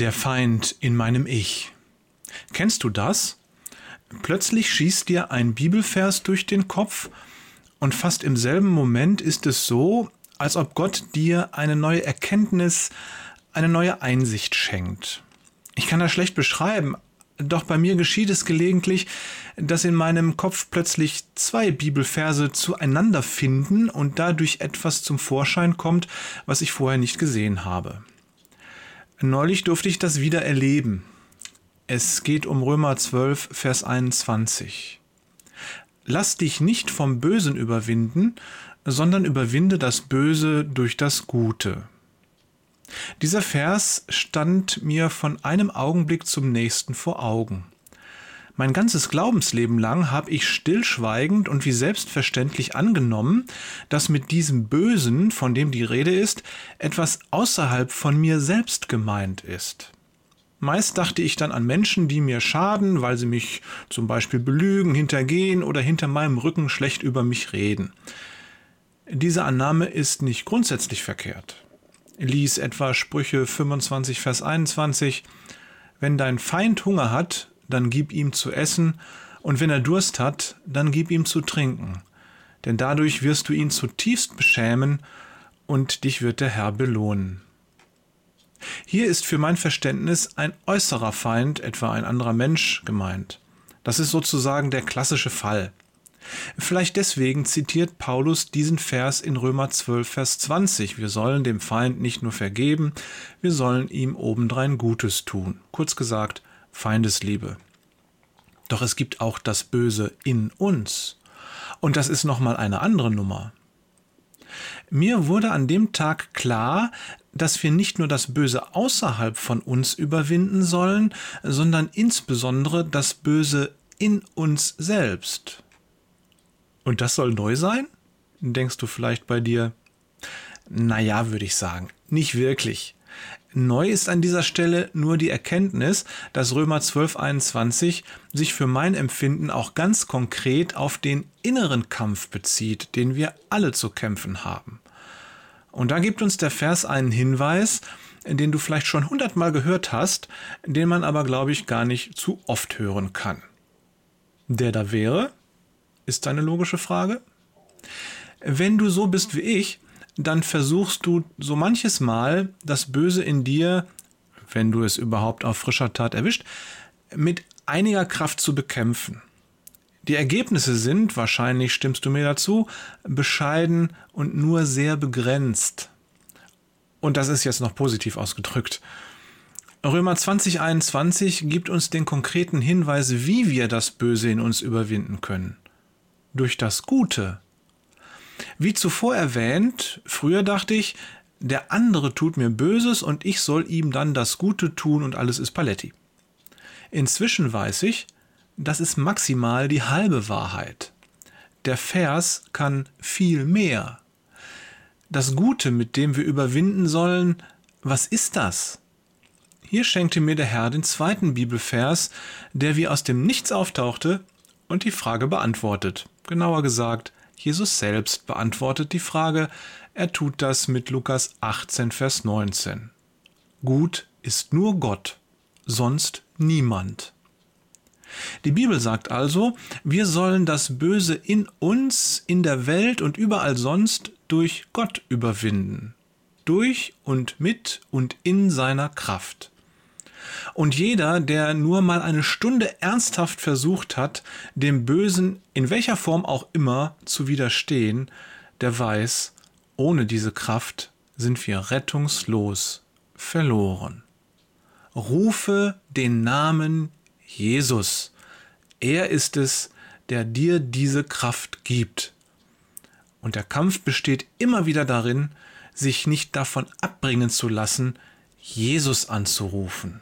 Der Feind in meinem Ich. Kennst du das? Plötzlich schießt dir ein Bibelvers durch den Kopf und fast im selben Moment ist es so, als ob Gott dir eine neue Erkenntnis, eine neue Einsicht schenkt. Ich kann das schlecht beschreiben, doch bei mir geschieht es gelegentlich, dass in meinem Kopf plötzlich zwei Bibelverse zueinander finden und dadurch etwas zum Vorschein kommt, was ich vorher nicht gesehen habe. Neulich durfte ich das wieder erleben. Es geht um Römer 12, Vers 21. Lass dich nicht vom Bösen überwinden, sondern überwinde das Böse durch das Gute. Dieser Vers stand mir von einem Augenblick zum nächsten vor Augen. Mein ganzes Glaubensleben lang habe ich stillschweigend und wie selbstverständlich angenommen, dass mit diesem Bösen, von dem die Rede ist, etwas außerhalb von mir selbst gemeint ist. Meist dachte ich dann an Menschen, die mir schaden, weil sie mich zum Beispiel belügen, hintergehen oder hinter meinem Rücken schlecht über mich reden. Diese Annahme ist nicht grundsätzlich verkehrt. Lies etwa Sprüche 25, Vers 21. Wenn dein Feind Hunger hat, dann gib ihm zu essen, und wenn er Durst hat, dann gib ihm zu trinken, denn dadurch wirst du ihn zutiefst beschämen, und dich wird der Herr belohnen. Hier ist für mein Verständnis ein äußerer Feind, etwa ein anderer Mensch, gemeint. Das ist sozusagen der klassische Fall. Vielleicht deswegen zitiert Paulus diesen Vers in Römer 12, Vers 20. Wir sollen dem Feind nicht nur vergeben, wir sollen ihm obendrein Gutes tun. Kurz gesagt, Feindesliebe. Doch es gibt auch das Böse in uns. Und das ist nochmal eine andere Nummer. Mir wurde an dem Tag klar, dass wir nicht nur das Böse außerhalb von uns überwinden sollen, sondern insbesondere das Böse in uns selbst. Und das soll neu sein? Denkst du vielleicht bei dir? Naja, würde ich sagen, nicht wirklich. Neu ist an dieser Stelle nur die Erkenntnis, dass Römer 12.21 sich für mein Empfinden auch ganz konkret auf den inneren Kampf bezieht, den wir alle zu kämpfen haben. Und da gibt uns der Vers einen Hinweis, den du vielleicht schon hundertmal gehört hast, den man aber, glaube ich, gar nicht zu oft hören kann. Der da wäre, ist eine logische Frage. Wenn du so bist wie ich, dann versuchst du so manches Mal das Böse in dir, wenn du es überhaupt auf frischer Tat erwischt, mit einiger Kraft zu bekämpfen. Die Ergebnisse sind, wahrscheinlich stimmst du mir dazu, bescheiden und nur sehr begrenzt. Und das ist jetzt noch positiv ausgedrückt. Römer 2021 gibt uns den konkreten Hinweis, wie wir das Böse in uns überwinden können. Durch das Gute, wie zuvor erwähnt, früher dachte ich, der andere tut mir Böses und ich soll ihm dann das Gute tun und alles ist Paletti. Inzwischen weiß ich, das ist maximal die halbe Wahrheit. Der Vers kann viel mehr. Das Gute, mit dem wir überwinden sollen, was ist das? Hier schenkte mir der Herr den zweiten Bibelvers, der wie aus dem Nichts auftauchte und die Frage beantwortet. Genauer gesagt, Jesus selbst beantwortet die Frage, er tut das mit Lukas 18, Vers 19. Gut ist nur Gott, sonst niemand. Die Bibel sagt also, wir sollen das Böse in uns, in der Welt und überall sonst durch Gott überwinden. Durch und mit und in seiner Kraft. Und jeder, der nur mal eine Stunde ernsthaft versucht hat, dem Bösen in welcher Form auch immer zu widerstehen, der weiß, ohne diese Kraft sind wir rettungslos verloren. Rufe den Namen Jesus. Er ist es, der dir diese Kraft gibt. Und der Kampf besteht immer wieder darin, sich nicht davon abbringen zu lassen, Jesus anzurufen.